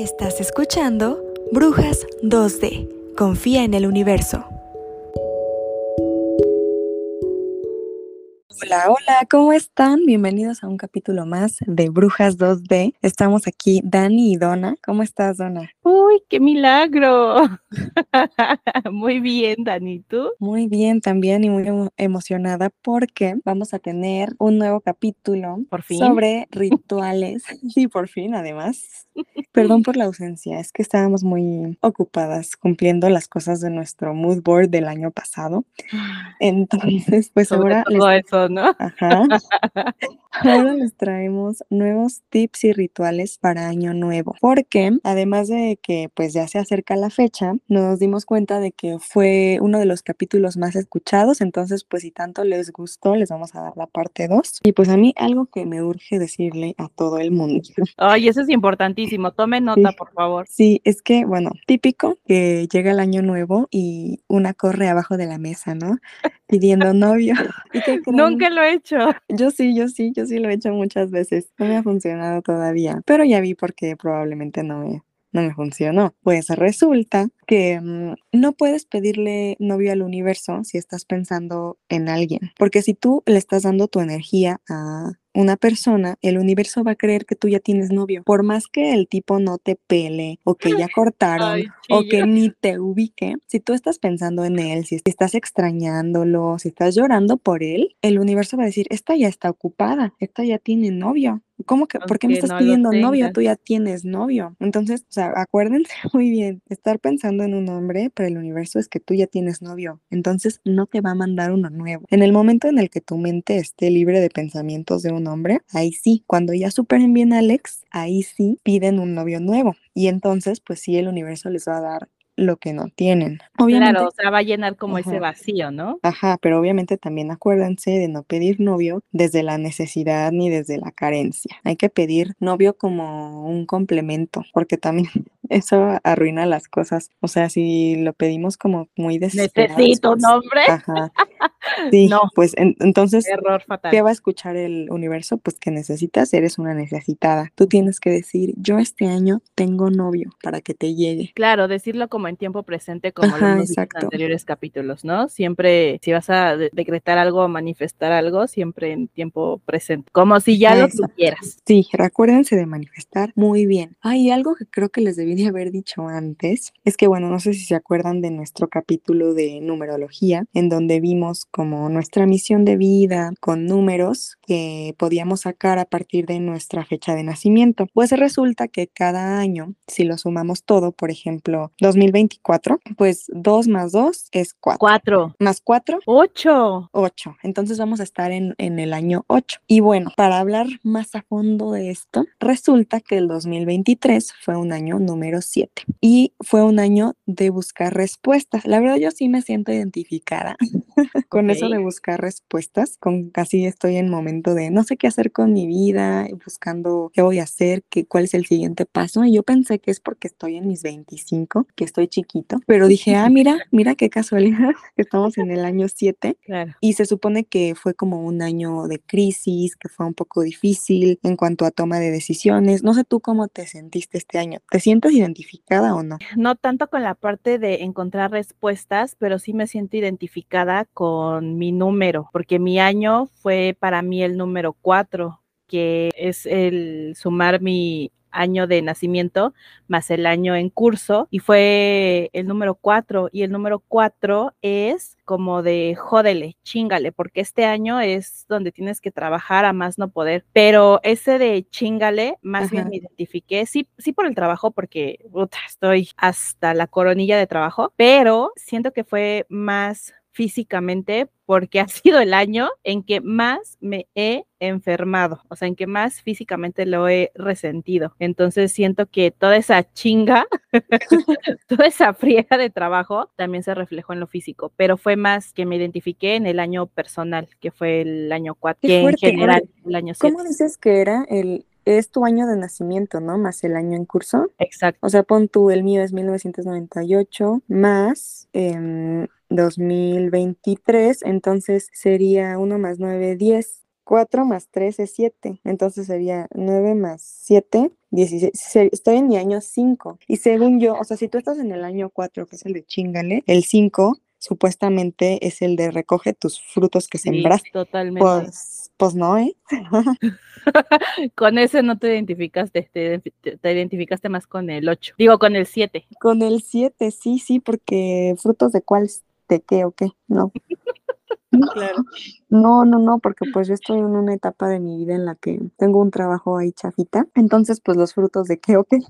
Estás escuchando Brujas 2D. Confía en el universo. Hola, hola, ¿cómo están? Bienvenidos a un capítulo más de Brujas 2D. Estamos aquí Dani y Donna. ¿Cómo estás, Donna? ¡Uy, qué milagro! muy bien, Dani, ¿tú? Muy bien también y muy emocionada porque vamos a tener un nuevo capítulo ¿Por fin? sobre rituales. y por fin, además. Perdón por la ausencia, es que estábamos muy ocupadas cumpliendo las cosas de nuestro mood board del año pasado. Entonces, pues Sobre ahora todo eso, ¿no? Ajá. Ahora les traemos nuevos tips y rituales para Año Nuevo, porque además de que pues ya se acerca la fecha, nos dimos cuenta de que fue uno de los capítulos más escuchados, entonces pues si tanto les gustó, les vamos a dar la parte 2. Y pues a mí algo que me urge decirle a todo el mundo. Ay, eso es importantísimo. Tome nota, Sí. por favor. Sí, es que, bueno, típico que llega el año nuevo y una corre abajo de la mesa, ¿no? Pidiendo novio. ¿Y qué lo he hecho. Yo sí, yo sí, yo sí lo he hecho muchas veces. No me ha funcionado todavía, pero ya vi por qué probablemente no me, no me funcionó. Pues resulta que mm, no puedes pedirle novio al universo si estás pensando en alguien, porque si tú le estás dando tu energía a una persona, el universo va a creer que tú ya tienes novio, por más que el tipo no te pele o que ya cortaron Ay, o que ni te ubique, si tú estás pensando en él, si estás extrañándolo, si estás llorando por él, el universo va a decir, esta ya está ocupada, esta ya tiene novio. ¿Cómo que? ¿Por qué me estás no pidiendo novio? Tú ya tienes novio. Entonces, o sea, acuérdense muy bien, estar pensando en un hombre para el universo es que tú ya tienes novio. Entonces, no te va a mandar uno nuevo. En el momento en el que tu mente esté libre de pensamientos de un hombre, ahí sí, cuando ya superen bien a Alex, ahí sí piden un novio nuevo. Y entonces, pues sí, el universo les va a dar lo que no tienen. Obviamente, Claro, o sea, va a llenar como ese vacío, ¿no? Ajá, pero obviamente también acuérdense de no pedir novio desde la necesidad ni desde la carencia. Hay que pedir novio como un complemento, porque también eso arruina las cosas. O sea, si lo pedimos como muy desesperados, Necesito un pues, hombre. Ajá. Sí, No. pues en- entonces, Error ¿qué fatal. va a escuchar el universo? Pues que necesitas, eres una necesitada. Tú tienes que decir, yo este año tengo novio para que te llegue. Claro, decirlo como en tiempo presente, como Ajá, lo hemos dicho en exacto. anteriores capítulos, ¿no? Siempre, si vas a de- decretar algo o manifestar algo, siempre en tiempo presente, como si ya lo tuvieras. Sí, recuérdense de manifestar muy bien. Hay algo que creo que les debí de haber dicho antes, es que bueno, no sé si se acuerdan de nuestro capítulo de numerología, en donde vimos como nuestra misión de vida con números que podíamos sacar a partir de nuestra fecha de nacimiento. Pues resulta que cada año, si lo sumamos todo, por ejemplo, 2024, pues 2 más 2 es 4. Cuatro, Más 4 ocho. 8. Entonces vamos a estar en, en el año 8. Y bueno, para hablar más a fondo de esto, resulta que el 2023 fue un año número 7 y fue un año de buscar respuestas. La verdad yo sí me siento identificada con eso de buscar respuestas, con casi estoy en momento de no sé qué hacer con mi vida, buscando qué voy a hacer, qué, cuál es el siguiente paso. Y yo pensé que es porque estoy en mis 25, que estoy chiquito, pero dije, ah, mira, mira qué casualidad que estamos en el año 7 Claro. y se supone que fue como un año de crisis, que fue un poco difícil en cuanto a toma de decisiones. No sé tú cómo te sentiste este año. ¿Te sientes identificada o no? No tanto con la parte de encontrar respuestas, pero sí me siento identificada con mi número, porque mi año fue para mí el número cuatro, que es el sumar mi año de nacimiento más el año en curso y fue el número cuatro y el número cuatro es como de jódele, chingale, porque este año es donde tienes que trabajar a más no poder, pero ese de chingale, más bien me identifiqué, sí, sí por el trabajo, porque estoy hasta la coronilla de trabajo, pero siento que fue más físicamente porque ha sido el año en que más me he enfermado, o sea, en que más físicamente lo he resentido. Entonces siento que toda esa chinga, toda esa friega de trabajo también se reflejó en lo físico, pero fue más que me identifiqué en el año personal, que fue el año 4, Qué que en general el año 7. ¿Cómo dices que era el es tu año de nacimiento, ¿no? Más el año en curso. Exacto. O sea, pon tú, el mío es 1998 más em, 2023, entonces sería 1 más 9, 10. 4 más 3 es 7, entonces sería 9 más 7, 16. Estoy en mi año 5. Y según yo, o sea, si tú estás en el año 4, que es el de chingale, el 5 supuestamente es el de recoge tus frutos que sembraste. Sí, totalmente. Pues, pues no, ¿eh? con ese no te identificaste, te, te, identificaste más con el 8. Digo, con el 7. Con el 7, sí, sí, porque frutos de cuál, de qué o qué, no. Claro. No, no, no, porque pues yo estoy en una etapa de mi vida en la que tengo un trabajo ahí chafita, entonces pues los frutos de qué o qué,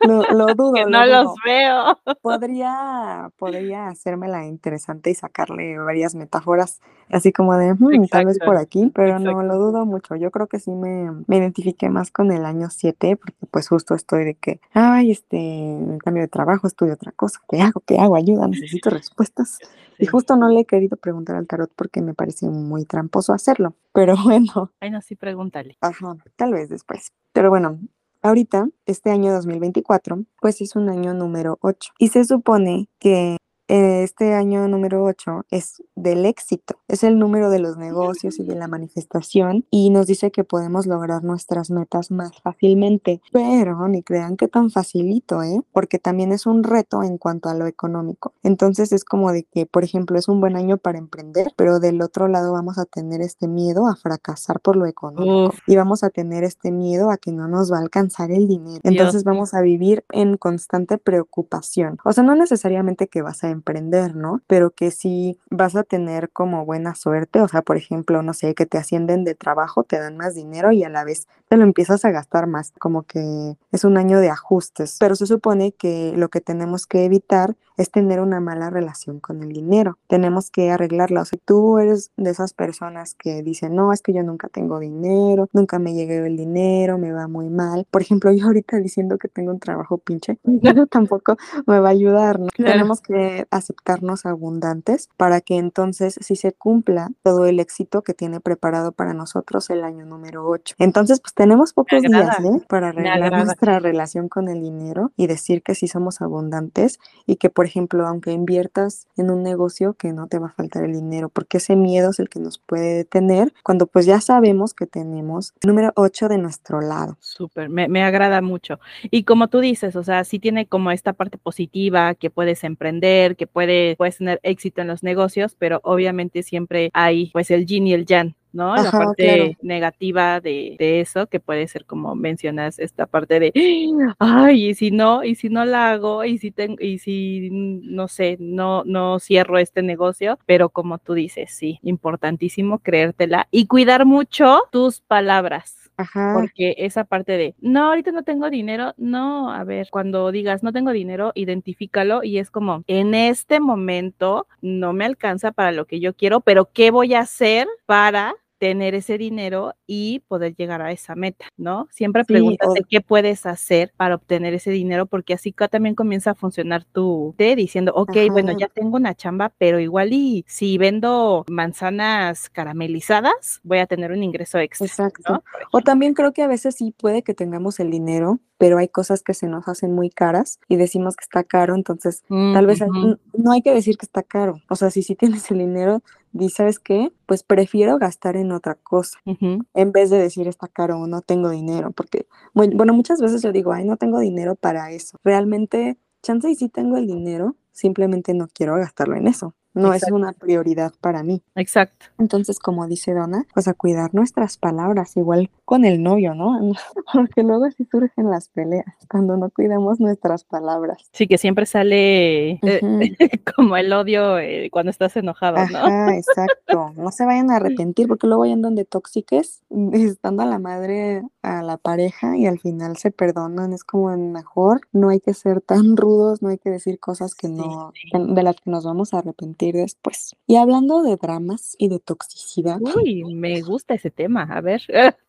lo, lo dudo. que no los veo. Podría, podría hacérmela interesante y sacarle varias metáforas, así como de, hmm, tal vez por aquí, pero no, lo dudo mucho. Yo creo que sí me, me identifiqué más con el año 7, porque pues justo estoy de que, ay, este, cambio de trabajo, estudio otra cosa, ¿qué hago? ¿Qué hago? Ayuda, necesito respuestas. Y justo no le he querido preguntar al tarot porque me parece muy tramposo hacerlo. Pero bueno. Ay, no, sí, pregúntale. Ajá, tal vez después. Pero bueno, ahorita, este año 2024, pues es un año número 8. Y se supone que este año número 8 es del éxito, es el número de los negocios y de la manifestación y nos dice que podemos lograr nuestras metas más fácilmente, pero ni crean que tan facilito, ¿eh? Porque también es un reto en cuanto a lo económico. Entonces es como de que, por ejemplo, es un buen año para emprender, pero del otro lado vamos a tener este miedo a fracasar por lo económico y vamos a tener este miedo a que no nos va a alcanzar el dinero. Entonces vamos a vivir en constante preocupación. O sea, no necesariamente que vas a emprender, ¿no? Pero que sí vas a tener como buena suerte, o sea, por ejemplo, no sé, que te ascienden de trabajo, te dan más dinero y a la vez te lo empiezas a gastar más, como que es un año de ajustes, pero se supone que lo que tenemos que evitar es tener una mala relación con el dinero, tenemos que arreglarla, o sea, tú eres de esas personas que dicen, no, es que yo nunca tengo dinero, nunca me llegue el dinero, me va muy mal, por ejemplo, yo ahorita diciendo que tengo un trabajo pinche, tampoco me va a ayudar, ¿no? Tenemos que aceptarnos abundantes para que entonces sí se cumpla todo el éxito que tiene preparado para nosotros el año número 8. Entonces, pues tenemos pocos días ¿eh? para arreglar nuestra relación con el dinero y decir que sí somos abundantes y que, por ejemplo, aunque inviertas en un negocio, que no te va a faltar el dinero, porque ese miedo es el que nos puede detener cuando pues ya sabemos que tenemos el número 8 de nuestro lado. Súper, me, me agrada mucho. Y como tú dices, o sea, sí tiene como esta parte positiva que puedes emprender, que puede, puedes tener éxito en los negocios, pero obviamente siempre hay pues el yin y el yang, ¿no? la parte negativa de, de, eso, que puede ser como mencionas, esta parte de, ay, y si no, y si no la hago, y si tengo, y si, no sé, no, no cierro este negocio, pero como tú dices, sí, importantísimo creértela y cuidar mucho tus palabras. Ajá. Porque esa parte de, no, ahorita no tengo dinero, no, a ver, cuando digas no tengo dinero, identifícalo y es como, en este momento no me alcanza para lo que yo quiero, pero ¿qué voy a hacer para tener ese dinero y poder llegar a esa meta, ¿no? Siempre pregúntate qué puedes hacer para obtener ese dinero, porque así también comienza a funcionar tu te diciendo, ok, bueno, ya tengo una chamba, pero igual y si vendo manzanas caramelizadas, voy a tener un ingreso extra. Exacto. O también creo que a veces sí puede que tengamos el dinero, pero hay cosas que se nos hacen muy caras y decimos que está caro, entonces tal vez no hay que decir que está caro. O sea, si sí tienes el dinero, di, ¿sabes qué? Pues prefiero gastar en otra cosa en vez de decir está caro o no tengo dinero, porque, bueno, muchas veces yo digo, ay, no tengo dinero para eso. Realmente, chance y sí tengo el dinero, simplemente no quiero gastarlo en eso no es una prioridad para mí. Exacto. Entonces, como dice Donna, pues a cuidar nuestras palabras, igual con el novio, ¿no? Porque luego así surgen las peleas, cuando no cuidamos nuestras palabras. Sí, que siempre sale eh, como el odio eh, cuando estás enojado, ¿no? Ajá, exacto. No se vayan a arrepentir, porque luego vayan donde tóxiques, estando a la madre a la pareja y al final se perdonan. Es como mejor, no hay que ser tan rudos, no hay que decir cosas que no, de las que nos vamos a arrepentir después. Y hablando de dramas y de toxicidad. Uy, me gusta ese tema. A ver.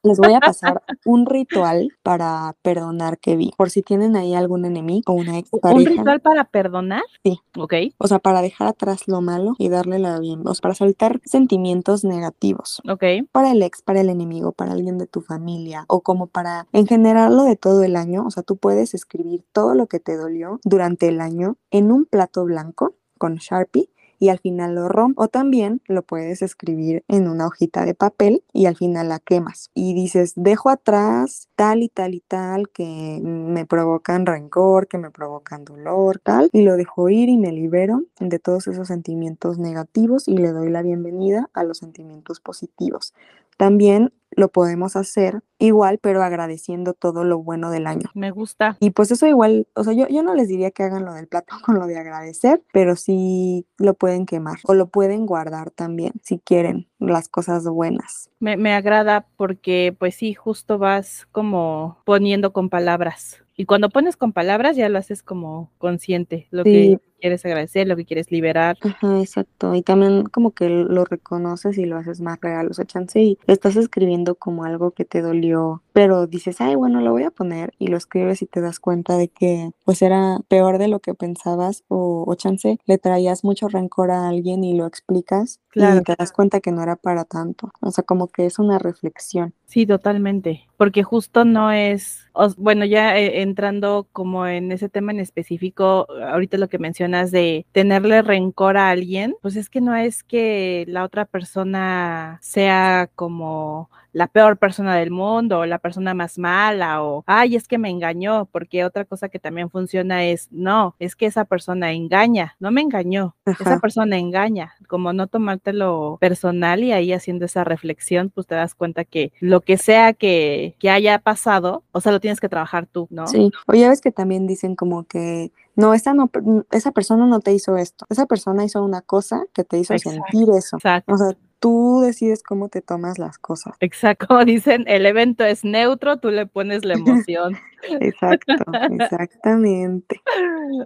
Les voy a pasar un ritual para perdonar que vi. Por si tienen ahí algún enemigo o una ex pareja. ¿Un ritual para perdonar? Sí. Ok. O sea, para dejar atrás lo malo y darle la bien. O sea, para soltar sentimientos negativos. Ok. Para el ex, para el enemigo, para alguien de tu familia o como para en general lo de todo el año. O sea, tú puedes escribir todo lo que te dolió durante el año en un plato blanco con Sharpie y al final lo rompes. O también lo puedes escribir en una hojita de papel y al final la quemas. Y dices, dejo atrás tal y tal y tal que me provocan rencor, que me provocan dolor, tal. Y lo dejo ir y me libero de todos esos sentimientos negativos y le doy la bienvenida a los sentimientos positivos. También lo podemos hacer igual, pero agradeciendo todo lo bueno del año. Me gusta. Y pues eso igual, o sea, yo, yo no les diría que hagan lo del plato con lo de agradecer, pero sí lo pueden quemar o lo pueden guardar también, si quieren, las cosas buenas. Me, me agrada porque pues sí, justo vas como poniendo con palabras. Y cuando pones con palabras ya lo haces como consciente, lo que quieres agradecer, lo que quieres liberar. Ajá, exacto. Y también como que lo reconoces y lo haces más real. O sea, chance y estás escribiendo como algo que te dolió, pero dices, ay, bueno, lo voy a poner y lo escribes y te das cuenta de que pues era peor de lo que pensabas o, o chance le traías mucho rencor a alguien y lo explicas y te das cuenta que no era para tanto. O sea, como que es una reflexión. Sí, totalmente, porque justo no es, bueno, ya eh, entrando como en ese tema en específico, ahorita lo que mencionas de tenerle rencor a alguien, pues es que no es que la otra persona sea como la peor persona del mundo o la persona más mala o, ay, es que me engañó, porque otra cosa que también funciona es, no, es que esa persona engaña, no me engañó, esa persona engaña, como no tomártelo personal y ahí haciendo esa reflexión, pues te das cuenta que lo que sea que, que haya pasado, o sea, lo tienes que trabajar tú, ¿no? Sí, o ya ves que también dicen como que no, esa no, esa persona no te hizo esto, esa persona hizo una cosa que te hizo sentir eso. Exacto. O sea, tú decides cómo te tomas las cosas. Exacto, como dicen, el evento es neutro, tú le pones la emoción. Exacto, exactamente.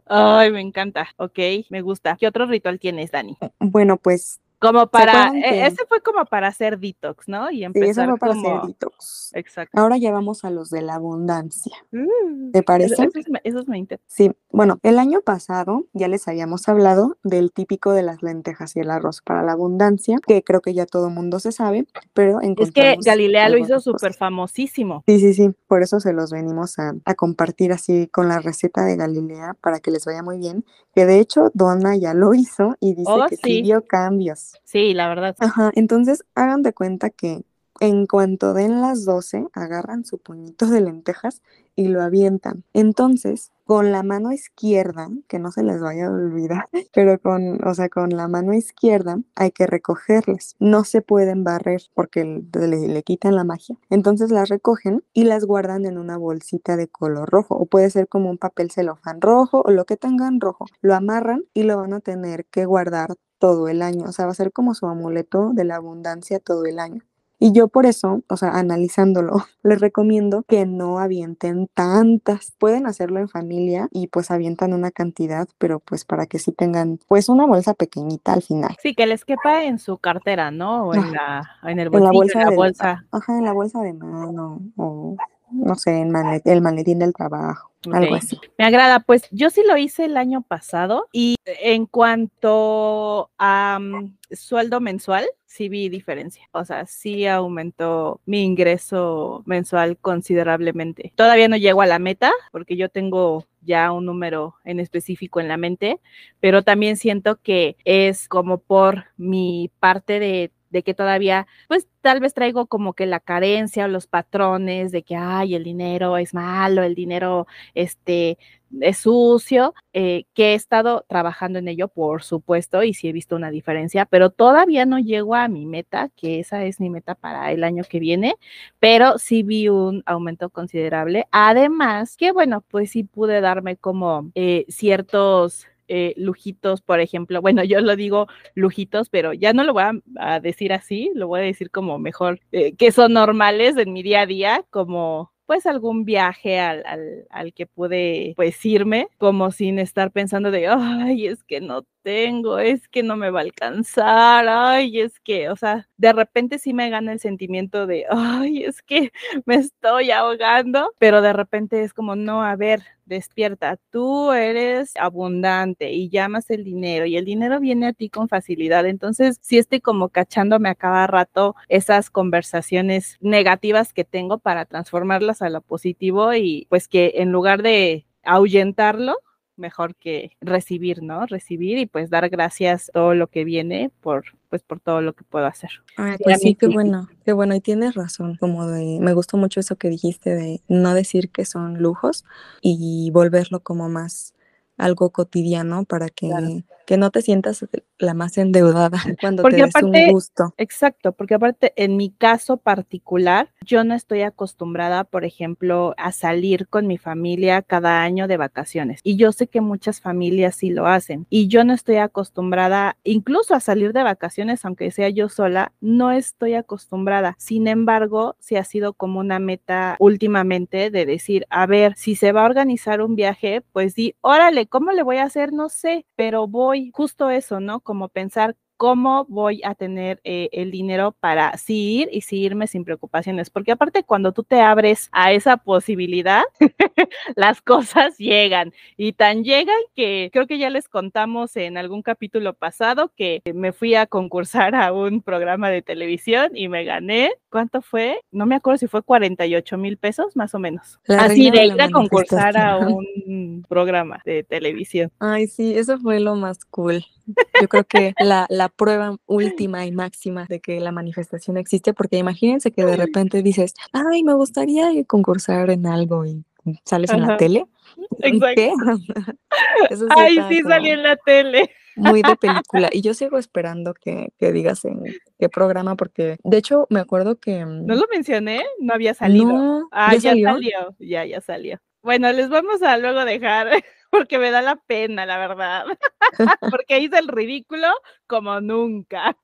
Ay, me encanta. Ok, me gusta. ¿Qué otro ritual tienes, Dani? Bueno, pues como para, e, ese fue como para hacer detox, ¿no? Y empezar sí, fue para hacer detox. Exacto. Ahora ya vamos a los de la abundancia. Mm, ¿Te parece? Esos, me, interesan. Sí, bueno, el año pasado ya les habíamos hablado del típico de las lentejas y el arroz para la abundancia, que creo que ya todo mundo se sabe, pero Es que Galilea lo hizo súper famosísimo. Sí, sí, sí, por eso se los venimos a, compartir así con la receta de Galilea para que les vaya muy bien, que de hecho Donna ya lo hizo y dice oh, que sí vio cambios. Sí, la verdad. Ajá, entonces hagan de cuenta que en cuanto den las 12, agarran su puñito de lentejas y lo avientan. Entonces, con la mano izquierda, que no se les vaya a olvidar, pero con, o sea, con la mano izquierda hay que recogerlas. No se pueden barrer porque le, le, quitan la magia. Entonces las recogen y las guardan en una bolsita de color rojo o puede ser como un papel celofán rojo o lo que tengan rojo. Lo amarran y lo van a tener que guardar todo el año, o sea, va a ser como su amuleto de la abundancia todo el año. Y yo por eso, o sea, analizándolo, les recomiendo que no avienten tantas. Pueden hacerlo en familia y pues avientan una cantidad, pero pues para que sí tengan pues una bolsa pequeñita al final. Sí, que les quepa en su cartera, ¿no? O en la, en el bolsillo, en la bolsa. ajá, en la bolsa de mano o no sé, el, el maletín del trabajo, algo así. Me agrada, pues yo sí lo hice el año pasado y en cuanto a mm, sueldo mensual, sí vi diferencia, o sea, sí aumentó mi ingreso mensual considerablemente. Todavía no llego a la meta porque yo tengo ya un número en específico en la mente, pero también siento que es como por mi parte de de que todavía, pues tal vez traigo como que la carencia o los patrones de que, ay, el dinero es malo, el dinero, este, es sucio, eh, que he estado trabajando en ello, por supuesto, y sí he visto una diferencia, pero todavía no llego a mi meta, que esa es mi meta para el año que viene, pero sí vi un aumento considerable. Además, que bueno, pues sí pude darme como eh, ciertos eh, lujitos, por ejemplo, bueno, yo lo digo lujitos, pero ya no lo voy a, decir así, lo voy a decir como mejor, eh, que son normales en mi día a día, como pues algún viaje al, al, al, que pude pues irme, como sin estar pensando de, ay, es que no tengo, es que no me va a alcanzar, ay, es que, o sea, de repente sí me gana el sentimiento de, ay, es que me estoy ahogando, pero de repente es como, no, a ver, despierta, tú eres abundante y llamas el dinero y el dinero viene a ti con facilidad. Entonces, sí estoy como cachándome a cada rato esas conversaciones negativas que tengo para transformarlas a lo positivo y pues que en lugar de ahuyentarlo, mejor que recibir, ¿no? Recibir y pues dar gracias todo lo que viene por pues por todo lo que puedo hacer. Ay, pues sí, qué bueno, qué bueno, y tienes razón, como de, me gustó mucho eso que dijiste de no decir que son lujos y volverlo como más algo cotidiano para que, que no te sientas la más endeudada cuando te des un gusto. Exacto, porque aparte en mi caso particular, yo no estoy acostumbrada, por ejemplo, a salir con mi familia cada año de vacaciones. Y yo sé que muchas familias sí lo hacen. Y yo no estoy acostumbrada incluso a salir de vacaciones, aunque sea yo sola, no estoy acostumbrada. Sin embargo, sí ha sido como una meta últimamente de decir, a ver, si se va a organizar un viaje, pues di, órale, ¿cómo le voy a hacer? No sé, pero voy justo eso, ¿no? Como pensar cómo voy a tener eh, el dinero para sí ir y sí irme sin preocupaciones, porque aparte cuando tú te abres a esa posibilidad, las cosas llegan y tan llegan que creo que ya les contamos en algún capítulo pasado que me fui a concursar a un programa de televisión y me gané, ¿cuánto fue? No me acuerdo si fue 48 mil pesos más o menos. Así de ir a concursar a un programa de televisión. Ay, sí, eso fue lo más cool. Yo creo que la, la prueba última y máxima de que la manifestación existe, porque imagínense que de repente dices, ay, me gustaría concursar en algo y sales en la tele. Exacto. ay, sí, salí en la tele. Muy de película. Y yo sigo esperando que, que, digas en qué programa, porque de hecho me acuerdo que. No lo mencioné, no había salido. ah, ya, salió? Ya, ya salió. Bueno, les vamos a luego dejar porque me da la pena, la verdad. porque hice el ridículo como nunca.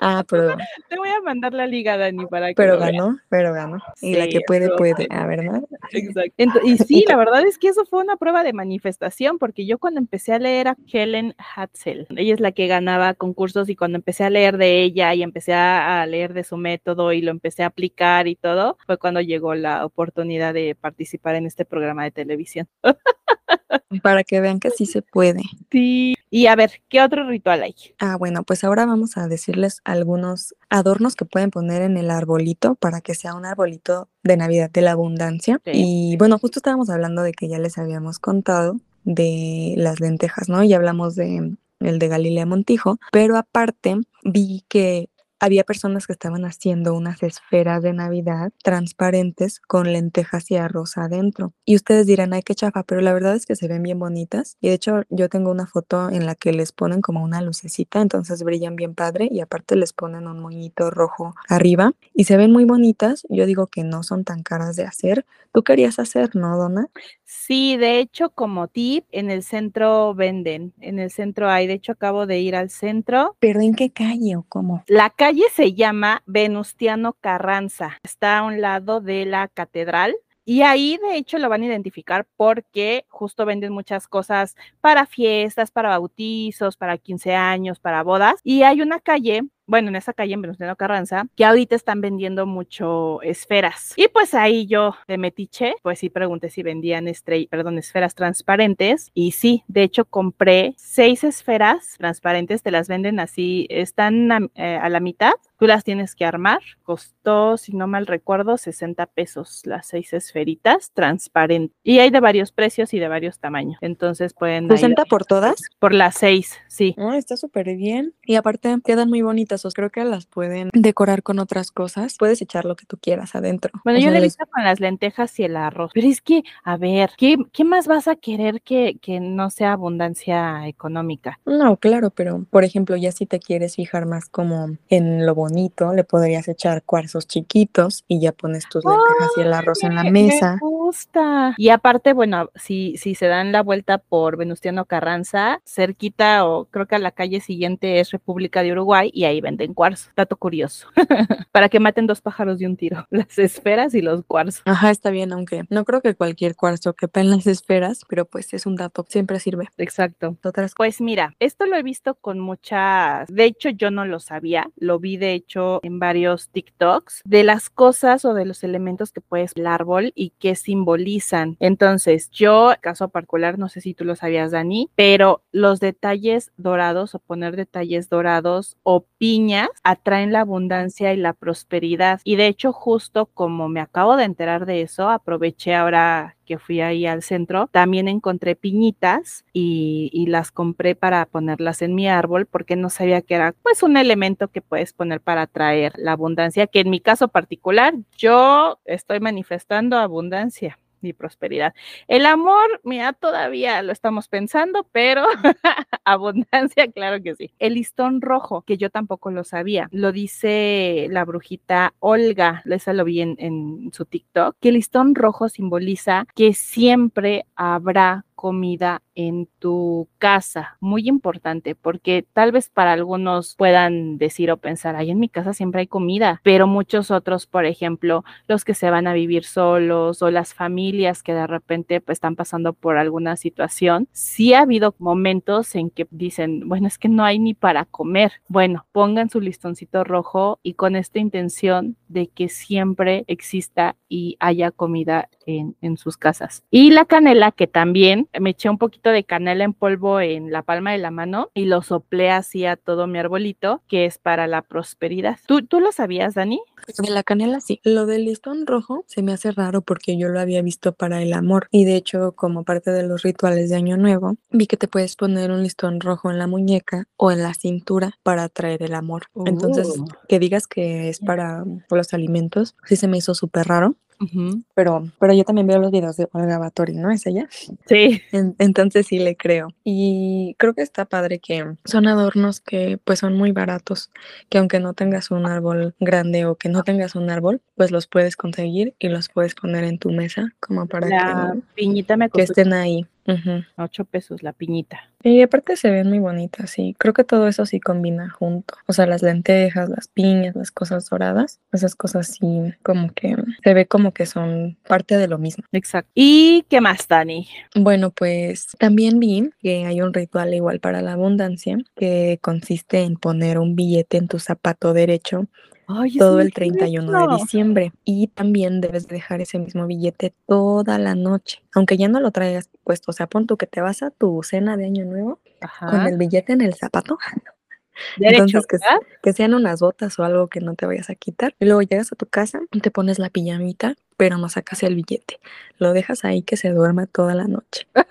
Ah, pero. Te voy a mandar la liga, Dani, para que. Pero ganó, pero ganó. Y la que puede, puede. Ah, ¿verdad? Exacto. y sí, la verdad es que eso fue una prueba de manifestación, porque yo cuando empecé a leer a Helen Hatzel, ella es la que ganaba concursos, y cuando empecé a leer de ella y empecé a, leer de su método y lo empecé a aplicar y todo, fue cuando llegó la oportunidad de participar en este programa de televisión. Para que vean que sí se puede. Sí. Y a ver, ¿qué otro ritual hay? Ah, bueno, pues ahora vamos a decirles algunos adornos que pueden poner en el arbolito para que sea un arbolito de Navidad de la abundancia. Y bueno, justo estábamos hablando de que ya les habíamos contado de las lentejas, ¿no? Y hablamos de el de Galilea Montijo, pero aparte vi que había personas que estaban haciendo unas esferas de Navidad transparentes con lentejas y arroz adentro. Y ustedes dirán, ay, qué chafa, pero la verdad es que se ven bien bonitas. Y de hecho, yo tengo una foto en la que les ponen como una lucecita, entonces brillan bien padre y aparte les ponen un moñito rojo arriba y se ven muy bonitas. Yo digo que no son tan caras de hacer. ¿Tú querías hacer, no, Donna? Sí, de hecho, como tip, en el centro venden. En el centro hay, de hecho, acabo de ir al centro. ¿Pero en qué calle o cómo? La calle se llama Venustiano Carranza. Está a un lado de la catedral. Y ahí, de hecho, lo van a identificar porque justo venden muchas cosas para fiestas, para bautizos, para 15 años, para bodas. Y hay una calle bueno, en esa calle en Venustiano Carranza, que ahorita están vendiendo mucho esferas. Y pues ahí yo de metiche, pues sí pregunté si vendían esferas transparentes. Y sí, de hecho compré seis esferas transparentes, te las venden así, están a, eh, a la mitad Tú las tienes que armar. Costó, si no mal recuerdo, 60 pesos las seis esferitas transparentes. Y hay de varios precios y de varios tamaños. Entonces pueden. ¿60 por todas? Por las seis, sí. Ah, está súper bien. Y aparte quedan muy bonitas. Os creo que las pueden decorar con otras cosas. Puedes echar lo que tú quieras adentro. Bueno, yo le he visto con las lentejas y el arroz. Pero es que, a ver, ¿qué, qué más vas a querer que, que no sea abundancia económica? No, claro, pero por ejemplo, ya si te quieres fijar más como en lo bonito, le podrías echar cuarzos chiquitos y ya pones tus lentejas y el arroz en la mesa. Me gusta. Y aparte, bueno, si, si se dan la vuelta por Venustiano Carranza, cerquita o creo que a la calle siguiente es República de Uruguay y ahí venden cuarzo. Dato curioso. Para que maten dos pájaros de un tiro, las esferas y los cuarzos. Ajá, está bien, aunque no creo que cualquier cuarzo quepa en las esferas, pero pues es un dato, siempre sirve. Exacto. Pues mira, esto lo he visto con muchas, de hecho yo no lo sabía, lo vi de hecho en varios TikToks de las cosas o de los elementos que puedes el árbol y que simbolizan. Entonces, yo, caso particular, no sé si tú lo sabías, Dani, pero los detalles dorados o poner detalles dorados o piñas atraen la abundancia y la prosperidad. Y de hecho, justo como me acabo de enterar de eso, aproveché ahora que fui ahí al centro, también encontré piñitas y, las compré para ponerlas en mi árbol porque no sabía que era pues un elemento que puedes poner para atraer la abundancia, que en mi caso particular yo estoy manifestando abundancia y prosperidad. El amor, mira, todavía lo estamos pensando, pero abundancia, claro que sí. El listón rojo, que yo tampoco lo sabía, lo dice la brujita Olga, esa lo vi en, su TikTok, que el listón rojo simboliza que siempre habrá comida en tu casa. Muy importante porque tal vez para algunos puedan decir o pensar, ahí en mi casa siempre hay comida, pero muchos otros, por ejemplo, los que se van a vivir solos o las familias que de repente pues, están pasando por alguna situación, sí ha habido momentos en que dicen, bueno, es que no hay ni para comer. Bueno, pongan su listoncito rojo y con esta intención de que siempre exista y haya comida en, en sus casas. Y la canela que también me eché un poquito de canela en polvo en la palma de la mano y lo soplé así a todo mi arbolito, que es para la prosperidad. ¿Tú, tú lo sabías, Dani? De la canela sí. Lo del listón rojo se me hace raro porque yo lo había visto para el amor y de hecho como parte de los rituales de Año Nuevo vi que te puedes poner un listón rojo en la muñeca o en la cintura para atraer el amor. Entonces, Uh. que digas que es para los alimentos, sí se me hizo súper raro. Pero, pero yo también veo los videos de Olga Batori, ¿no? ¿Es ella? Sí. En- entonces sí le creo. Y creo que está padre que son adornos que pues son muy baratos, que aunque no tengas un árbol grande o que no tengas un árbol, pues los puedes conseguir y los puedes poner en tu mesa como para La que, piñita me que costó estén ahí. Ujú. ocho pesos, la piñita. Y aparte se ven muy bonitas, sí. Creo que todo eso sí combina junto. O sea, las lentejas, las piñas, las cosas doradas, esas cosas sí como que se ve como que son parte de lo mismo. Exacto. ¿Y qué más, Dani? Bueno, pues también vi que hay un ritual igual para la abundancia que consiste en poner un billete en tu zapato derecho Ay, todo el muy 31 de diciembre y también debes dejar ese mismo billete toda la noche, aunque ya no lo traigas puesto, o sea, pon tú que te vas a tu cena de año nuevo con el billete en el zapato, Derecho, entonces que, sean unas botas o algo que no te vayas a quitar. Y luego llegas a tu casa, te pones la pijamita, pero no sacas el billete, lo dejas ahí que se duerma toda la noche.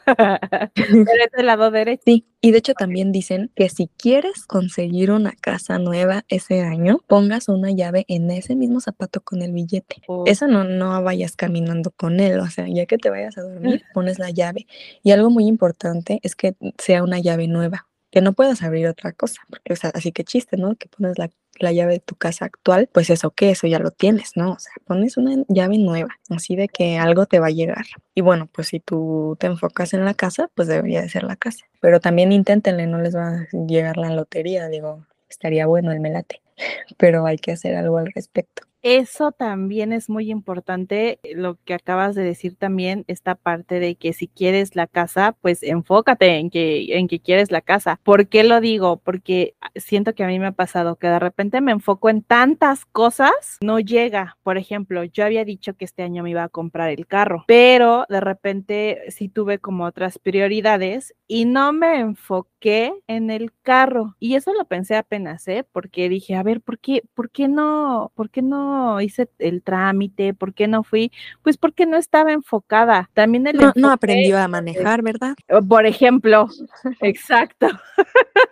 Pero es del lado derecho. Sí, y de hecho también dicen que si quieres conseguir una casa nueva ese año, pongas una llave en ese mismo zapato con el billete. Oh. Eso no, no vayas caminando con él, o sea, ya que te vayas a dormir, pones la llave. Y algo muy importante es que sea una llave nueva, que no puedas abrir otra cosa, porque, o sea, así que chiste, ¿no? Que pones la, la llave de tu casa actual, pues eso que eso ya lo tienes, ¿no? O sea, pones una llave nueva, así de que algo te va a llegar. Y bueno, pues si tú te enfocas en la casa, pues debería de ser la casa. Pero también inténtenle, no les va a llegar la lotería, digo, estaría bueno el melate, pero hay que hacer algo al respecto. Eso también es muy importante, eh, lo que acabas de decir también, esta parte de que si quieres la casa, pues enfócate en que, en que quieres la casa. ¿Por qué lo digo? Porque ah, siento que a mí me ha pasado que de repente me enfoco en tantas cosas, no llega. Por ejemplo, yo había dicho que este año me iba a comprar el carro, pero de repente sí tuve como otras prioridades y no me enfoqué en el carro. Y eso lo pensé apenas, ¿eh? Porque dije, a ver, ¿por qué, por qué no, por qué no hice el trámite? ¿Por qué no fui? Pues porque no estaba enfocada. También el No, no enfoque, aprendió a manejar, ¿verdad? eh, por ejemplo, exacto,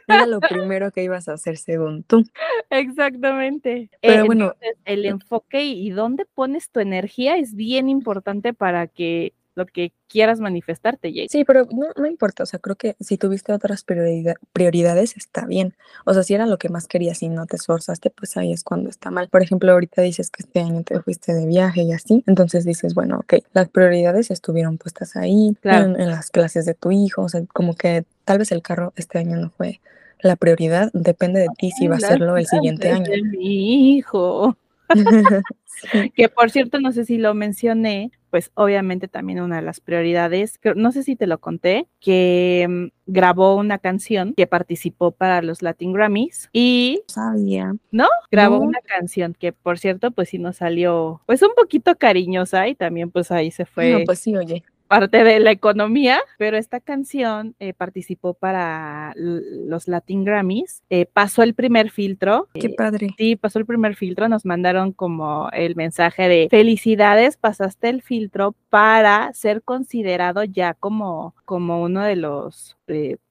Era lo primero que ibas a hacer según tú. exactamente. Pero Eh, bueno, entonces, el enfoque y, y dónde pones tu energía es bien importante para que lo que quieras manifestar te llegue. Sí, pero no, no importa, o sea, creo que si tuviste otras priorida- prioridades está bien. O sea, si era lo que más querías y no te esforzaste, pues ahí es cuando está mal. Por ejemplo, ahorita dices que este año te fuiste de viaje y así, entonces dices, bueno, ok, las prioridades estuvieron puestas ahí, Claro. en, en las clases de tu hijo, o sea, como que tal vez el carro este año no fue la prioridad, depende de ti si va a serlo el siguiente año. de mi hijo. Sí. Que por cierto, no sé si lo mencioné, pues obviamente también una de las prioridades, no sé si te lo conté, que mm, grabó una canción que participó para los Latin Grammys y, Sabía. ¿no? Grabó No. una canción que por cierto, pues sí nos salió pues un poquito cariñosa y también pues ahí se fue No, pues sí, oye. Parte de la economía, pero esta canción eh, participó para los Latin Grammys, eh, pasó el primer filtro. Qué eh, padre. Sí, pasó el primer filtro, nos mandaron como el mensaje de felicidades, pasaste el filtro para ser considerado ya como, como uno de los,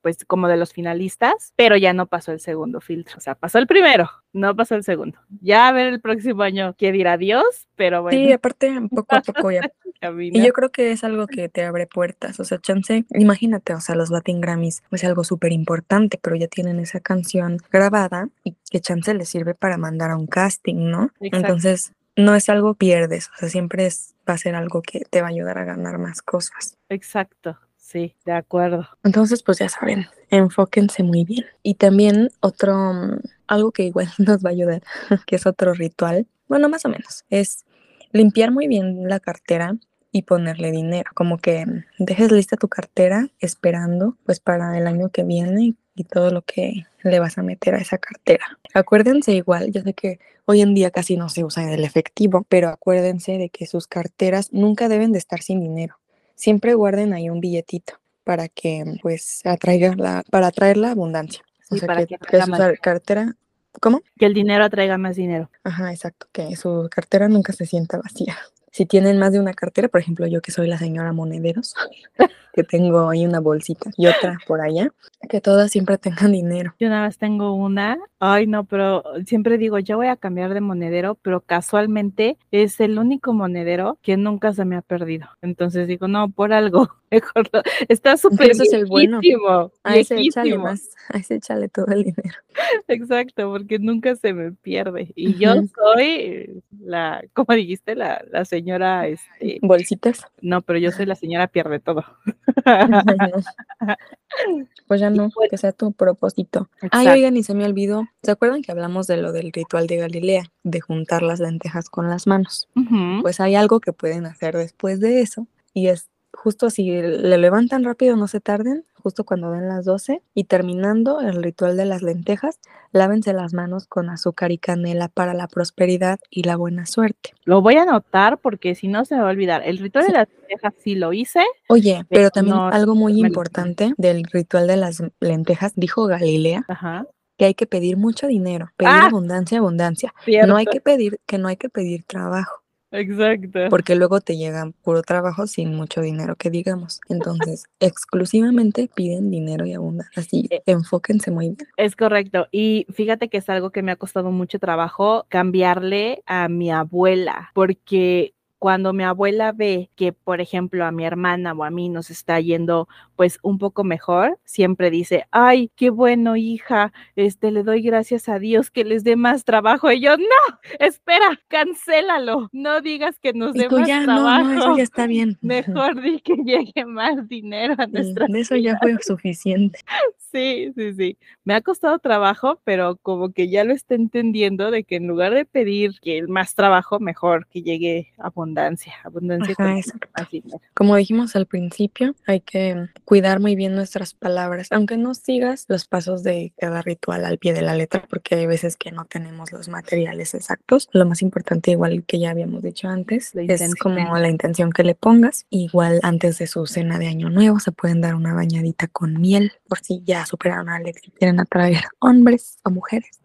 pues como de los finalistas, pero ya no pasó el segundo filtro, o sea, pasó el primero, no pasó el segundo. Ya a ver el próximo año qué dirá Dios, pero bueno. Sí, aparte poco a poco ya. y yo creo que es algo que te abre puertas, o sea, chance, imagínate, o sea, los Latin Grammys es algo súper importante, pero ya tienen esa canción grabada y que chance les sirve para mandar a un casting, ¿no? Entonces, no es algo pierdes, o sea, siempre es, va a ser algo que te va a ayudar a ganar más cosas. Exacto. Sí, de acuerdo. Entonces, pues ya saben, enfóquense muy bien. Y también otro, mm, algo que igual nos va a ayudar, que es otro ritual, bueno, más o menos, es limpiar muy bien la cartera y ponerle dinero, como que dejes lista tu cartera esperando pues para el año que viene y todo lo que le vas a meter a esa cartera. Acuérdense igual, yo sé que hoy en día casi no se usa el efectivo, pero acuérdense de que sus carteras nunca deben de estar sin dinero siempre guarden ahí un billetito para que pues atraiga la, para atraer la abundancia. o sea, para que, que, su cartera, ¿cómo? Que el dinero atraiga más dinero. Ajá, exacto, que su cartera nunca se sienta vacía. Si tienen más de una cartera, por ejemplo, yo que soy la señora Monederos, que tengo ahí una bolsita y otra por allá, que todas siempre tengan dinero. Yo nada más tengo una. Ay, no, pero siempre digo, ya voy a cambiar de monedero, pero casualmente es el único monedero que nunca se me ha perdido. Entonces digo, no, por algo. Mejor está súper Eso es el bueno. A ese échale más, a ese échale todo el dinero. Exacto, porque nunca se me pierde. Y yo soy la, como dijiste, la, la señora, este. Bolsitas. No, pero yo soy la señora pierde todo. pues ya no, que sea tu propósito. Ay, oigan, y se me olvidó. ¿Se acuerdan que hablamos de lo del ritual de Galilea, de juntar las lentejas con las manos? Pues hay algo que pueden hacer después de eso, y es justo así, le levantan rápido, no se tarden, justo cuando den las 12 y terminando el ritual de las lentejas, lávense las manos con azúcar y canela para la prosperidad y la buena suerte. Lo voy a anotar porque si no se me va a olvidar. El ritual de las lentejas sí lo hice. Oye, pero, también algo muy importante del ritual de las lentejas, dijo Galilea. que hay que pedir mucho dinero, pedir ah. abundancia, abundancia. No hay que pedir, que no hay que pedir trabajo. Exacto. Porque luego te llegan puro trabajo sin mucho dinero, que digamos. Entonces, exclusivamente piden dinero y abundancia. Así, eh, enfóquense muy bien. Es correcto. Y fíjate que es algo que me ha costado mucho trabajo cambiarle a mi abuela, porque cuando mi abuela ve que, por ejemplo, a mi hermana o a mí nos está yendo pues un poco mejor, siempre dice, ay, qué bueno, hija, este, le doy gracias a Dios que les dé más trabajo. Y yo, no, espera, cancélalo, no digas que nos dé más trabajo. No, eso ya está bien. Mejor di que llegue más dinero a nuestra De eso ya fue suficiente. Sí, sí, sí. Me ha costado trabajo, pero como que ya lo está entendiendo de que en lugar de pedir que más trabajo, mejor que llegue a abundancia, abundancia. Como dijimos al principio, hay que cuidar muy bien nuestras palabras, aunque no sigas los pasos de cada ritual al pie de la letra, porque hay veces que no tenemos los materiales exactos. Lo más importante, igual que ya habíamos dicho antes, es como la intención que le pongas. Igual antes de su cena de Año Nuevo se pueden dar una bañadita con miel, por si ya superaron a Alex y quieren atraer hombres o mujeres.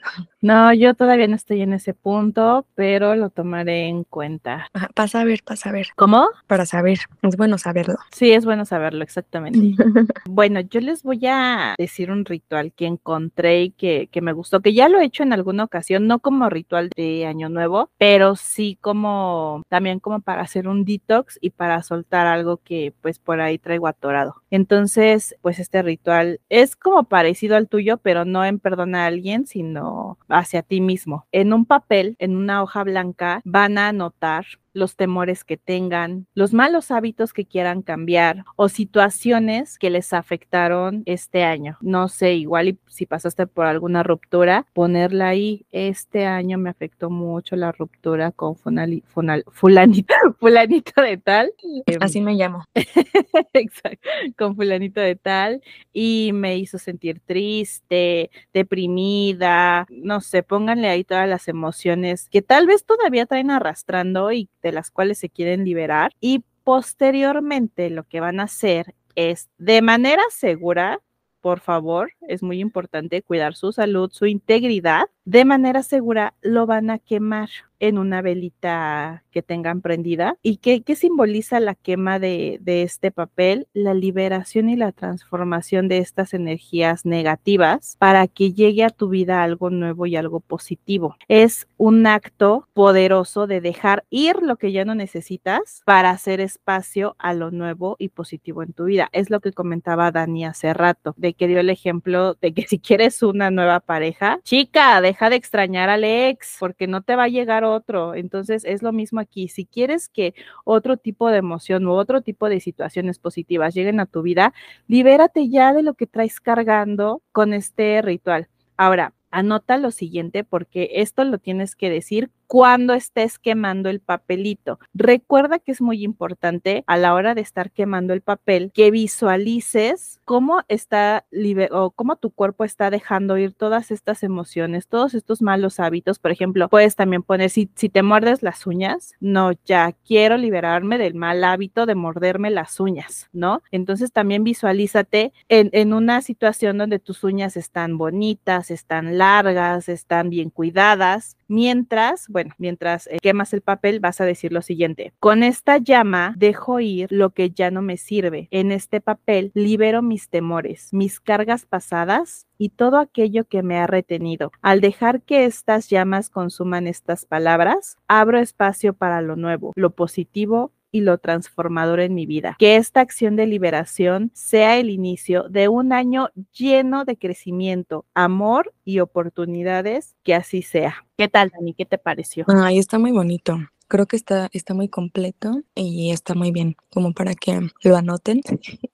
No, yo todavía no estoy en ese punto, pero lo tomaré en cuenta. Para saber, para saber. ¿Cómo? Para saber. Es bueno saberlo. Sí, es bueno saberlo, exactamente. bueno, yo les voy a decir un ritual que encontré y que, que me gustó, que ya lo he hecho en alguna ocasión, no como ritual de Año Nuevo, pero sí como también como para hacer un detox y para soltar algo que pues por ahí traigo atorado. Entonces, pues este ritual es como parecido al tuyo, pero no en perdonar a alguien, sino hacia ti mismo. En un papel, en una hoja blanca, van a anotar los temores que tengan, los malos hábitos que quieran cambiar o situaciones que les afectaron este año. No sé, igual si pasaste por alguna ruptura, ponerla ahí. Este año me afectó mucho la ruptura con fulanito, fulanito de tal. Así me llamo. Exacto, con fulanito de tal y me hizo sentir triste, deprimida, no sé, pónganle ahí todas las emociones que tal vez todavía traen arrastrando y de las cuales se quieren liberar y posteriormente lo que van a hacer es de manera segura, por favor, es muy importante cuidar su salud, su integridad, de manera segura lo van a quemar en una velita que tengan prendida. ¿Y qué, simboliza la quema de, de, este papel? La liberación y la transformación de estas energías negativas para que llegue a tu vida algo nuevo y algo positivo. Es un acto poderoso de dejar ir lo que ya no necesitas para hacer espacio a lo nuevo y positivo en tu vida. Es lo que comentaba Dani hace rato, de que dio el ejemplo de que si quieres una nueva pareja, chica, deja de extrañar al ex porque no te va a llegar otro. Entonces es lo mismo aquí. Si quieres que otro tipo de emoción u otro tipo de situaciones positivas lleguen a tu vida, libérate ya de lo que traes cargando con este ritual. Ahora, anota lo siguiente porque esto lo tienes que decir cuando estés quemando el papelito. Recuerda que es muy importante a la hora de estar quemando el papel que visualices cómo está o cómo tu cuerpo está dejando ir todas estas emociones, todos estos malos hábitos. Por ejemplo, puedes también poner si, si te muerdes las uñas, no, ya quiero liberarme del mal hábito de morderme las uñas, ¿no? Entonces también visualízate en, en una situación donde tus uñas están bonitas, están largas, están bien cuidadas, mientras bueno, mientras eh, quemas el papel vas a decir lo siguiente, con esta llama dejo ir lo que ya no me sirve. En este papel libero mis temores, mis cargas pasadas y todo aquello que me ha retenido. Al dejar que estas llamas consuman estas palabras, abro espacio para lo nuevo, lo positivo y lo transformador en mi vida. Que esta acción de liberación sea el inicio de un año lleno de crecimiento, amor y oportunidades, que así sea. ¿Qué tal, Dani? ¿Qué te pareció? Ay, está muy bonito. Creo que está, está muy completo y está muy bien, como para que lo anoten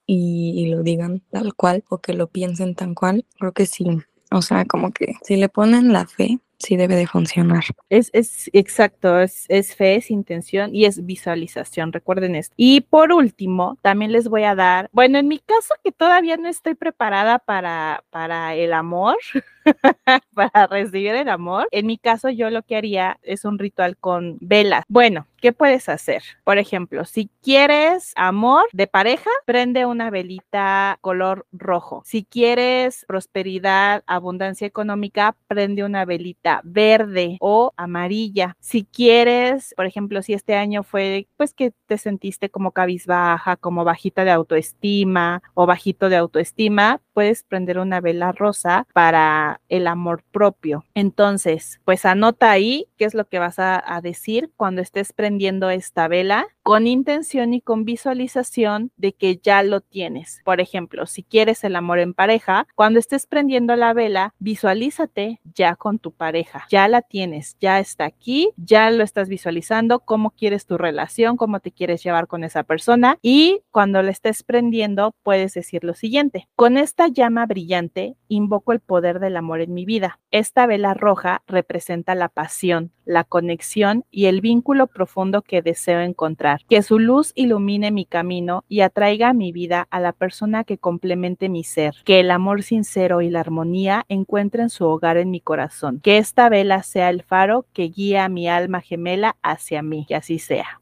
y, lo digan tal cual o que lo piensen tal cual. Creo que sí. O sea, como que si le ponen la fe, sí debe de funcionar. Es, es exacto, es, es, fe, es intención y es visualización, recuerden esto. Y por último, también les voy a dar, bueno, en mi caso que todavía no estoy preparada para, para el amor, para recibir el amor, en mi caso yo lo que haría es un ritual con velas. Bueno, ¿qué puedes hacer? Por ejemplo, si quieres amor de pareja, prende una velita color rojo. Si quieres prosperidad, abundancia económica, prende una velita verde o amarilla. Si quieres, por ejemplo, si este año fue pues que te sentiste como cabizbaja, como bajita de autoestima o bajito de autoestima, puedes prender una vela rosa para el amor propio. Entonces, pues anota ahí qué es lo que vas a, a decir cuando estés prendiendo esta vela con intención y con visualización de que ya lo tienes. Por ejemplo, si quieres el amor en pareja, cuando estés prendiendo la vela, visualízate ya con tu pareja. Ya la tienes, ya está aquí, ya lo estás visualizando, cómo quieres tu relación, cómo te quieres llevar con esa persona y cuando la estés prendiendo puedes decir lo siguiente. Con esta llama brillante invoco el poder del amor en mi vida. Esta vela roja representa la pasión, la conexión y el vínculo profundo que deseo encontrar. Que su luz ilumine mi camino y atraiga a mi vida a la persona que complemente mi ser. Que el amor sincero y la armonía encuentren su hogar en mi corazón. Que esta vela sea el faro que guía a mi alma gemela hacia mí. Que así sea.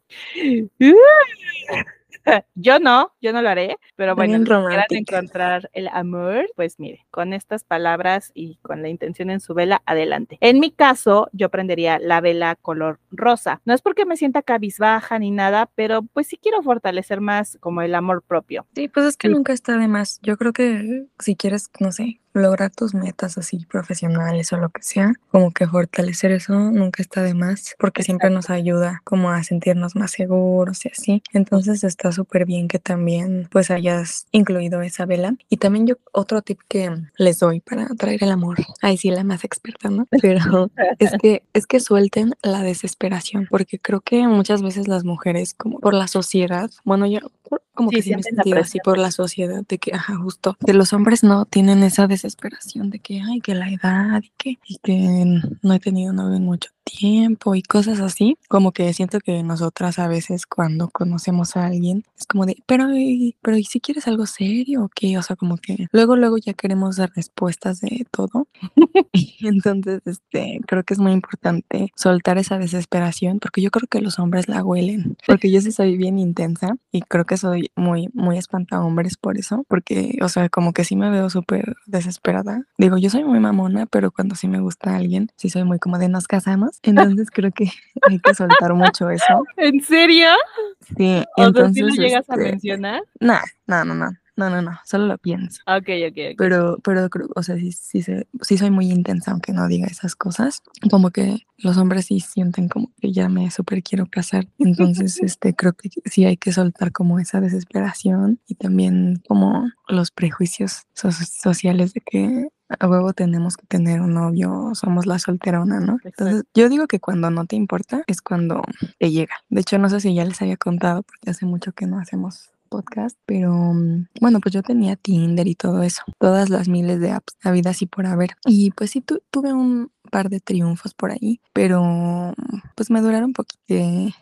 yo no, yo no lo haré, pero bueno, si quieran encontrar el amor, pues mire, con estas palabras y con la intención en su vela, adelante. En mi caso, yo prendería la vela color rosa. No es porque me sienta cabizbaja ni nada, pero pues sí quiero fortalecer más como el amor propio. Sí, pues es que nunca está de más. Yo creo que si quieres, no sé, lograr tus metas así profesionales o lo que sea, como que fortalecer eso nunca está de más porque siempre nos ayuda como a sentirnos más seguros y así. Entonces está súper bien que también pues hayas incluido esa vela. Y también yo otro tip que les doy para atraer el amor, ahí sí la más experta, ¿no? Pero es que es que suelten la desesperación porque creo que muchas veces las mujeres como por la sociedad, bueno yo como que sí me así por la sociedad, de que, ajá, justo, que los hombres no tienen esa desesperación de que, ay, que la edad y que, y que no he tenido novio en mucho tiempo y cosas así, como que siento que nosotras a veces cuando conocemos a alguien es como de, pero, pero ¿y si quieres algo serio o qué? O sea, como que luego, luego ya queremos dar respuestas de todo. entonces, este, creo que es muy importante soltar esa desesperación porque yo creo que los hombres la huelen, porque yo sí soy bien intensa y creo que soy muy, muy espanta hombres por eso, porque, o sea, como que sí me veo súper desesperada. Digo, yo soy muy mamona, pero cuando sí me gusta alguien, sí soy muy como de nos casamos entonces creo que hay que soltar mucho eso. ¿En serio? Sí, entonces. lo llegas a este, mencionar? No, no, no, no. No, no, no, solo lo pienso. Ok, ok, ok. Pero, pero, o sea, sí, sí, sí soy muy intensa, aunque no diga esas cosas. Como que los hombres sí sienten como que ya me súper quiero casar. Entonces, este, creo que sí hay que soltar como esa desesperación y también como los prejuicios sociales de que a huevo tenemos que tener un novio, somos la solterona, ¿no? Entonces, yo digo que cuando no te importa es cuando te llega. De hecho, no sé si ya les había contado, porque hace mucho que no hacemos podcast, pero mm, bueno, pues yo tenía Tinder y todo eso, todas las miles de apps vida y por haber. Y pues sí, tuve un par de triunfos por ahí, pero pues me duraron poquito,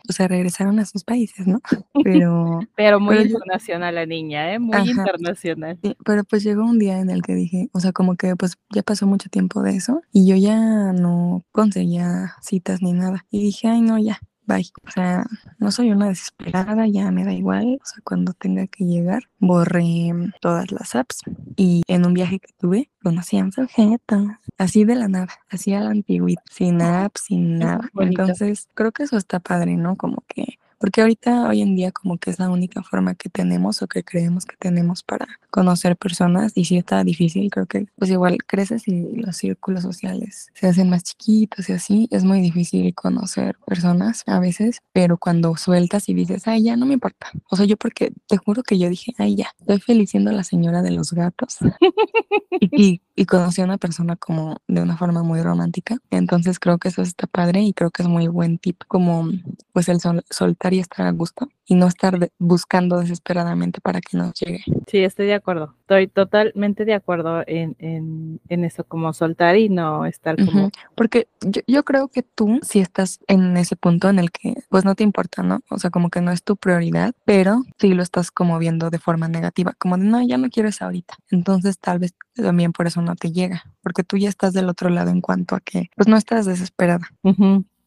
o sea, regresaron a sus países, ¿no? Pero, pero muy internacional la niña, ¿eh? Muy internacional. Sí, pero pues llegó un día en el que dije, o sea, como que pues ya pasó mucho tiempo de eso y yo ya no conseguía citas ni nada. Y dije, ay, no, ya, bye. O sea, no soy una desesperada, ya me da igual. O sea, cuando tenga que llegar, borré todas las apps. Y en un viaje que tuve, conocí a un sujeto, así de la nada, así a la sin apps, sin nada. Entonces, creo que eso está padre, ¿no? Como que porque ahorita, hoy en día, como que es la única forma que tenemos o que creemos que tenemos para conocer personas y si está difícil, creo que pues igual creces y los círculos sociales se hacen más chiquitos y así, es muy difícil conocer personas a veces, pero cuando sueltas y dices, ay, ya no me importa. O sea, yo porque te juro que yo dije, ay, ya, estoy feliz siendo la señora de los gatos y, y conocí a una persona como de una forma muy romántica. Entonces creo que eso está padre y creo que es muy buen tip como pues el sol soltar y estar a gusto y no estar buscando desesperadamente para que nos llegue. Sí, estoy de acuerdo. Estoy totalmente de acuerdo en, en, eso, como soltar y no estar como... Porque yo, yo, creo que tú si estás en ese punto en el que pues no te importa, ¿no? O sea, como que no es tu prioridad, pero sí lo estás como viendo de forma negativa, como de no, ya no quiero eso ahorita. Entonces tal vez también por eso no te llega, porque tú ya estás del otro lado en cuanto a que pues no estás desesperada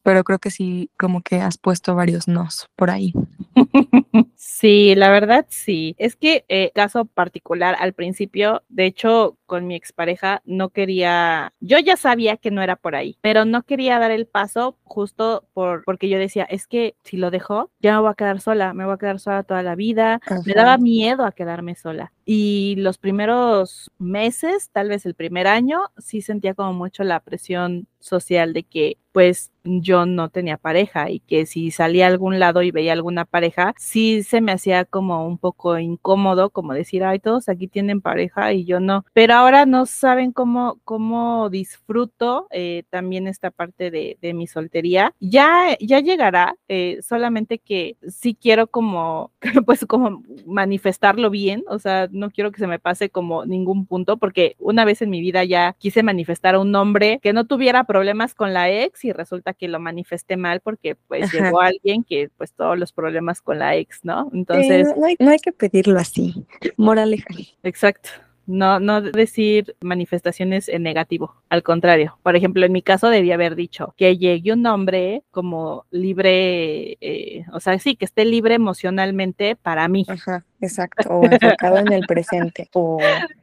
pero creo que sí, como que has puesto varios nos por ahí. Sí, la verdad sí. Es que eh, caso particular al principio, de hecho, con mi expareja no quería, yo ya sabía que no era por ahí, pero no quería dar el paso justo por porque yo decía, es que si lo dejo, ya me voy a quedar sola, me voy a quedar sola toda la vida. Me daba miedo a quedarme sola. Y los primeros meses, tal vez el primer año, sí sentía como mucho la presión social de que pues yo no tenía pareja y que si salía a algún lado y veía alguna pareja, sí se me hacía como un poco incómodo, como decir, ay, todos aquí tienen pareja y yo no. Pero ahora no saben cómo, cómo disfruto eh, también esta parte de, mi soltería. Ya, ya llegará, eh, solamente que sí quiero como, pues como manifestarlo bien, o sea, no quiero que se me pase como ningún punto, porque una vez en mi vida ya quise manifestar a un hombre que no tuviera problemas con la ex y resulta que lo manifesté mal porque pues llegó alguien que pues todos los problemas con la ex, ¿no? Entonces... no, hay, no hay que pedirlo así, moraleja. Exacto. No, no decir manifestaciones en negativo, al contrario. Por ejemplo, en mi caso debía haber dicho que llegue un hombre como libre, eh, o sea, sí, que esté libre emocionalmente para mí. Ajá. Exacto, o enfocado en el presente, o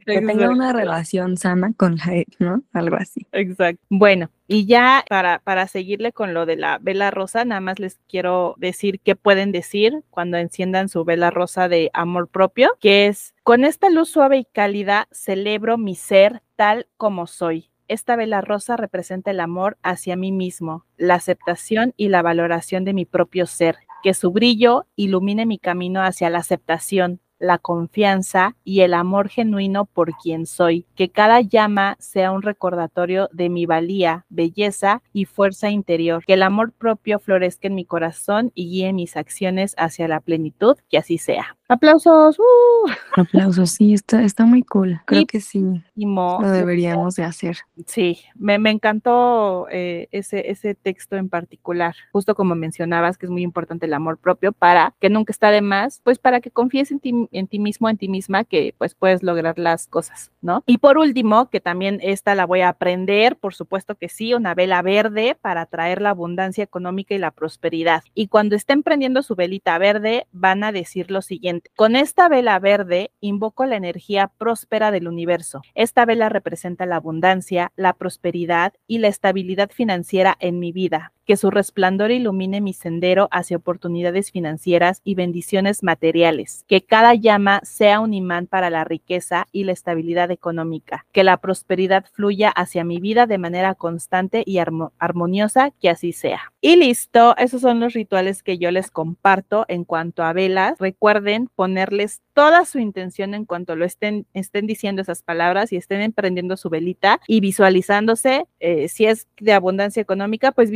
que tenga una relación sana con la ex, ¿no? Algo así. Exacto. Bueno, y ya para, para seguirle con lo de la vela rosa, nada más les quiero decir qué pueden decir cuando enciendan su vela rosa de amor propio, que es, con esta luz suave y cálida celebro mi ser tal como soy. Esta vela rosa representa el amor hacia mí mismo, la aceptación y la valoración de mi propio ser que su brillo ilumine mi camino hacia la aceptación, la confianza y el amor genuino por quien soy, que cada llama sea un recordatorio de mi valía, belleza y fuerza interior, que el amor propio florezca en mi corazón y guíe mis acciones hacia la plenitud, que así sea. Aplausos. Uh. Aplausos, sí, está, está muy cool. Creo Y- que sí, Mo- lo deberíamos de hacer. Sí, me, me encantó eh, ese, ese texto en particular, justo como mencionabas que es muy importante el amor propio para que nunca está de más, pues para que confíes en ti, en ti mismo, en ti misma, que pues puedes lograr las cosas, ¿no? Y por último, que también esta la voy a aprender, por supuesto que sí, una vela verde para atraer la abundancia económica y la prosperidad. Y cuando estén prendiendo su velita verde, van a decir lo siguiente, con esta vela verde invoco la energía próspera del universo. Esta vela representa la abundancia, la prosperidad y la estabilidad financiera en mi vida. Que su resplandor ilumine mi sendero hacia oportunidades financieras y bendiciones materiales. Que cada llama sea un imán para la riqueza y la estabilidad económica. Que la prosperidad fluya hacia mi vida de manera constante y armo- armoniosa, que así sea. Y listo, esos son los rituales que yo les comparto en cuanto a velas. Recuerden ponerles toda su intención en cuanto lo estén, estén diciendo esas palabras y estén emprendiendo su velita y visualizándose, eh, si es de abundancia económica, pues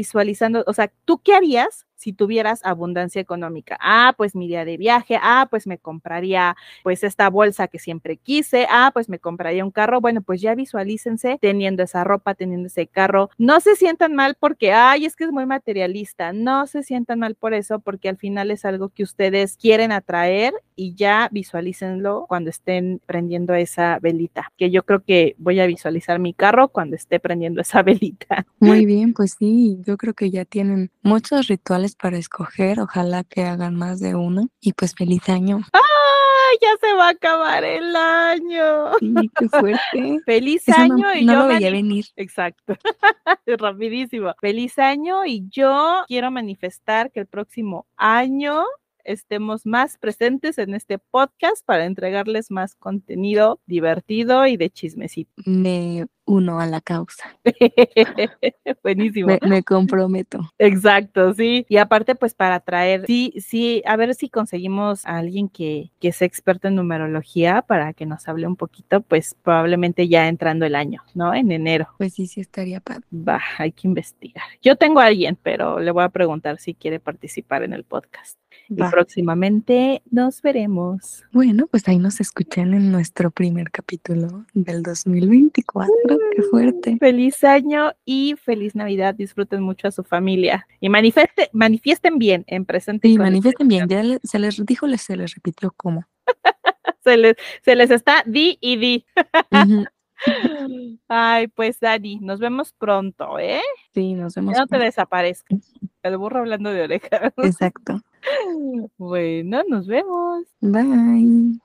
o sea, ¿tú qué harías? Si tuvieras abundancia económica, ah, pues me iría de viaje, ah, pues me compraría pues esta bolsa que siempre quise, ah, pues me compraría un carro, bueno, pues ya visualícense teniendo esa ropa, teniendo ese carro, no se sientan mal porque, ay, es que es muy materialista, no se sientan mal por eso porque al final es algo que ustedes quieren atraer y ya visualícenlo cuando estén prendiendo esa velita, que yo creo que voy a visualizar mi carro cuando esté prendiendo esa velita. Muy bien, pues sí, yo creo que ya tienen muchos rituales para escoger, ojalá que hagan más de uno y pues feliz año. ¡Ay, ya se va a acabar el año! Sí, qué fuerte. Feliz Eso no, año y no yo lo veía venir. Exacto. Rapidísimo. Feliz año y yo quiero manifestar que el próximo año estemos más presentes en este podcast para entregarles más contenido divertido y de chismecito. Me uno a la causa. Buenísimo. Me, me comprometo. Exacto, sí. Y aparte, pues para traer, sí, sí, a ver si conseguimos a alguien que, que sea experto en numerología para que nos hable un poquito, pues probablemente ya entrando el año, ¿no? En enero. Pues sí, sí estaría padre. Va, hay que investigar. Yo tengo a alguien, pero le voy a preguntar si quiere participar en el podcast. Y próximamente nos veremos. Bueno, pues ahí nos escuchan en nuestro primer capítulo del 2024. Qué fuerte. Feliz año y feliz Navidad. Disfruten mucho a su familia y manifeste, manifiesten bien en presente. y Sí, manifiesten bien. Ya le- se les dijo, les- se les repitió cómo. Se les, se les está di y di. Ay, pues Dani, nos vemos pronto, ¿eh? Sí, nos vemos. Ya no te desaparezcas. El burro hablando de orejas. Exacto. Bueno, nos vemos. Bye.